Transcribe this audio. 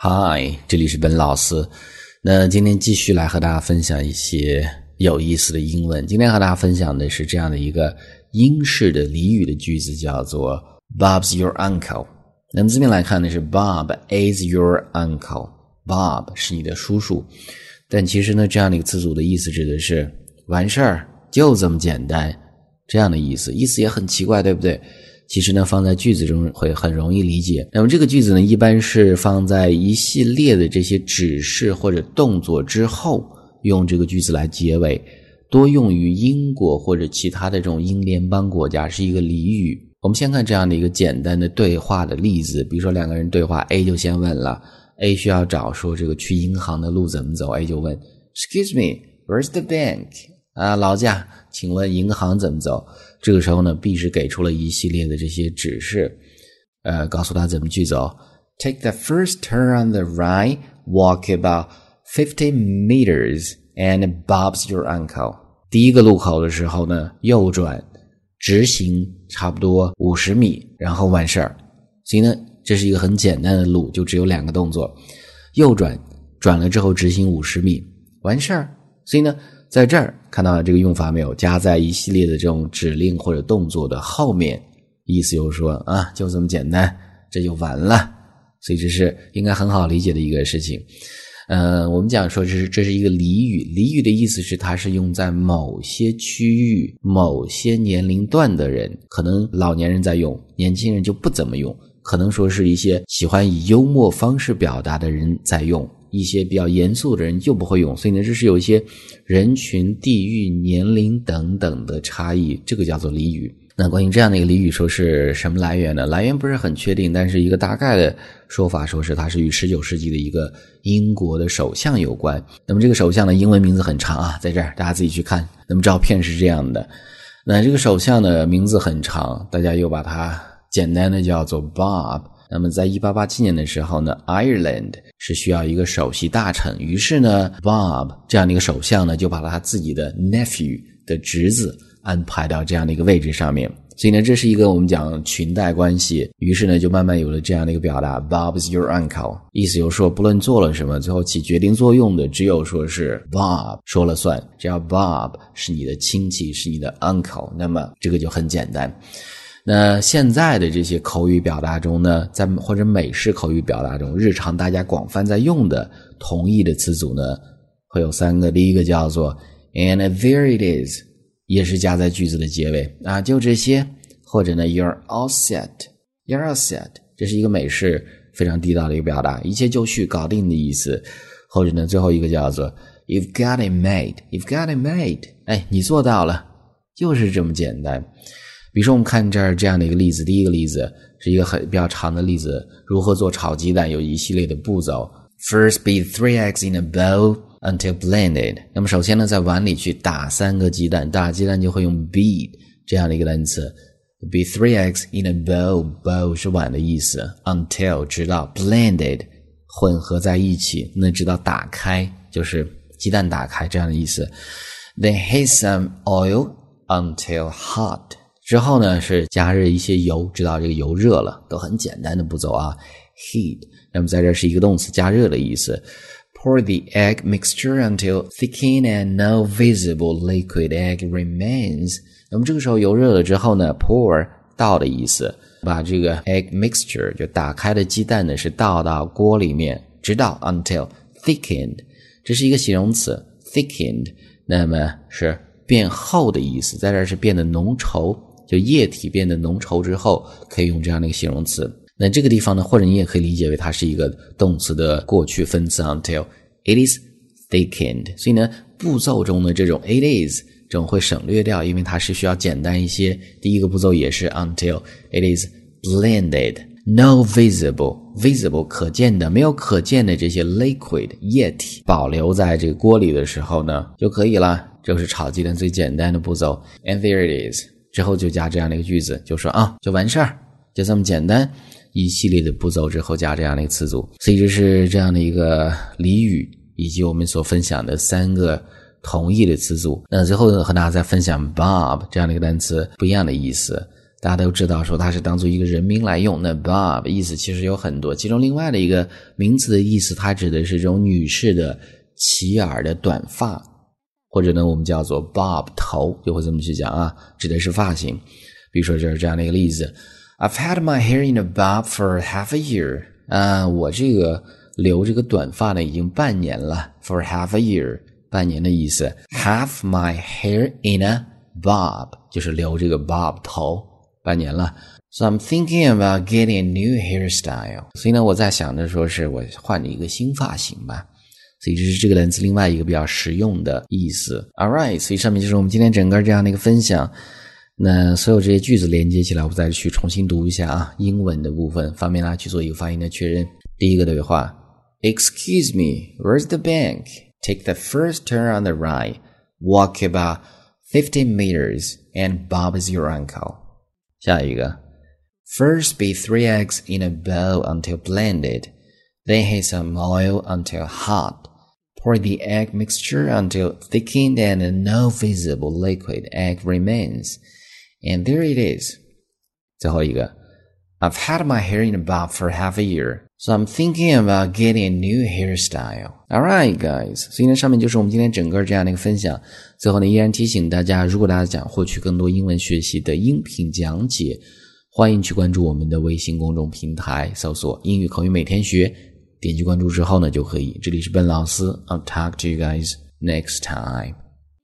嗨，这里是本老师。那今天继续来和大家分享一些有意思的英文。今天和大家分享的是这样的一个英式的俚语的句子，叫做 “Bob's your uncle”。那么字面来看呢是 “Bob is your uncle”。Bob 是你的叔叔，但其实呢，这样的一个词组的意思指的是完事儿，就这么简单，这样的意思，意思也很奇怪，对不对？其实呢，放在句子中会很容易理解。那么这个句子呢，一般是放在一系列的这些指示或者动作之后，用这个句子来结尾，多用于英国或者其他的这种英联邦国家，是一个俚语。我们先看这样的一个简单的对话的例子，比如说两个人对话，A 就先问了，A 需要找说这个去银行的路怎么走，A 就问，Excuse me，Where's the bank？啊，劳驾，请问银行怎么走？这个时候呢，B 是给出了一系列的这些指示，呃，告诉他怎么去走。Take the first turn on the right, walk about fifty meters, and Bob's your uncle。第一个路口的时候呢，右转，直行差不多五十米，然后完事儿。所以呢，这是一个很简单的路，就只有两个动作：右转，转了之后直行五十米，完事儿。所以呢。在这儿看到这个用法没有？加在一系列的这种指令或者动作的后面，意思就是说啊，就这么简单，这就完了。所以这是应该很好理解的一个事情。呃，我们讲说这是这是一个俚语，俚语的意思是它是用在某些区域、某些年龄段的人，可能老年人在用，年轻人就不怎么用。可能说是一些喜欢以幽默方式表达的人在用。一些比较严肃的人就不会用，所以呢，这是有一些人群、地域、年龄等等的差异，这个叫做俚语。那关于这样的一个俚语，说是什么来源呢？来源不是很确定，但是一个大概的说法，说是它是与十九世纪的一个英国的首相有关。那么这个首相的英文名字很长啊，在这儿大家自己去看。那么照片是这样的，那这个首相的名字很长，大家又把它简单的叫做 Bob。那么，在一八八七年的时候呢，Ireland 是需要一个首席大臣，于是呢，Bob 这样的一个首相呢，就把他自己的 nephew 的侄子安排到这样的一个位置上面。所以呢，这是一个我们讲裙带关系。于是呢，就慢慢有了这样的一个表达：Bob's your uncle，意思就是说，不论做了什么，最后起决定作用的只有说是 Bob 说了算。只要 Bob 是你的亲戚，是你的 uncle，那么这个就很简单。那现在的这些口语表达中呢，在或者美式口语表达中，日常大家广泛在用的同义的词组呢，会有三个。第一个叫做 "and there it is"，也是加在句子的结尾啊，就这些。或者呢，"you're all set"，"you're all set"，这是一个美式非常地道的一个表达，一切就绪，搞定的意思。或者呢，最后一个叫做 "you've got it made"，"you've got it made"，哎，你做到了，就是这么简单。比如说，我们看这儿这样的一个例子，第一个例子是一个很比较长的例子，如何做炒鸡蛋，有一系列的步骤。First, beat three eggs in a bowl until blended。那么首先呢，在碗里去打三个鸡蛋，打鸡蛋就会用 beat 这样的一个单词。Beat three eggs in a bowl，bowl 是碗的意思。Until 直到 blended 混合在一起，那直到打开就是鸡蛋打开这样的意思。Then heat some oil until hot。之后呢，是加热一些油，直到这个油热了，都很简单的步骤啊。Heat，那么在这是一个动词，加热的意思。Pour the egg mixture until thickened and no visible liquid egg remains。那么这个时候油热了之后呢，pour 倒的意思，把这个 egg mixture 就打开的鸡蛋呢是倒到锅里面，直到 until thickened，这是一个形容词，thickened，那么是变厚的意思，在这是变得浓稠。就液体变得浓稠之后，可以用这样的一个形容词。那这个地方呢，或者你也可以理解为它是一个动词的过去分词，until it is thickened。所以呢，步骤中的这种 it is 这种会省略掉，因为它是需要简单一些。第一个步骤也是 until it is blended，no visible visible 可见的没有可见的这些 liquid 液体保留在这个锅里的时候呢，就可以了。这是炒鸡蛋最简单的步骤，and there it is。之后就加这样的一个句子，就说啊，就完事儿，就这么简单，一系列的步骤之后加这样的一个词组，所以这是这样的一个俚语，以及我们所分享的三个同义的词组。那最后呢和大家再分享 Bob 这样的一个单词，不一样的意思。大家都知道，说它是当做一个人名来用。那 Bob 意思其实有很多，其中另外的一个名词的意思，它指的是这种女士的齐耳的短发，或者呢，我们叫做 Bob 头，就会这么去讲啊，指的是发型。比如说就是这样的一个例子：I've had my hair in a bob for half a year。啊，我这个留这个短发呢，已经半年了。For half a year，半年的意思。Have my hair in a bob，就是留这个 bob 头，半年了。So I'm thinking about getting a new hairstyle。所以呢，我在想着说是我换了一个新发型吧。所以这是这个单词另外一个比较实用的意思。All right，所以上面就是我们今天整个这样的一个分享。那所有这些句子连接起来，我再去重新读一下啊，英文的部分，方便大家去做一个发音的确认。第一个对话：Excuse me, where's the bank? Take the first turn on the right, walk about fifteen meters, and Bob is your uncle. 下一个：First beat three eggs in a bowl until blended, then heat some oil until hot. Pour the egg mixture until thickened and no visible liquid egg remains. And there it is. 最后一个，I've had my hair in a bob for half a year, so I'm thinking about getting a new hairstyle. All right, guys. 所以呢，上面就是我们今天整个这样的一个分享。最后呢，依然提醒大家，如果大家想获取更多英文学习的音频讲解，欢迎去关注我们的微信公众平台，搜索“英语口语每天学”， 点击关注之后呢，就可以。这里是笨老师，I'll talk to you guys next time.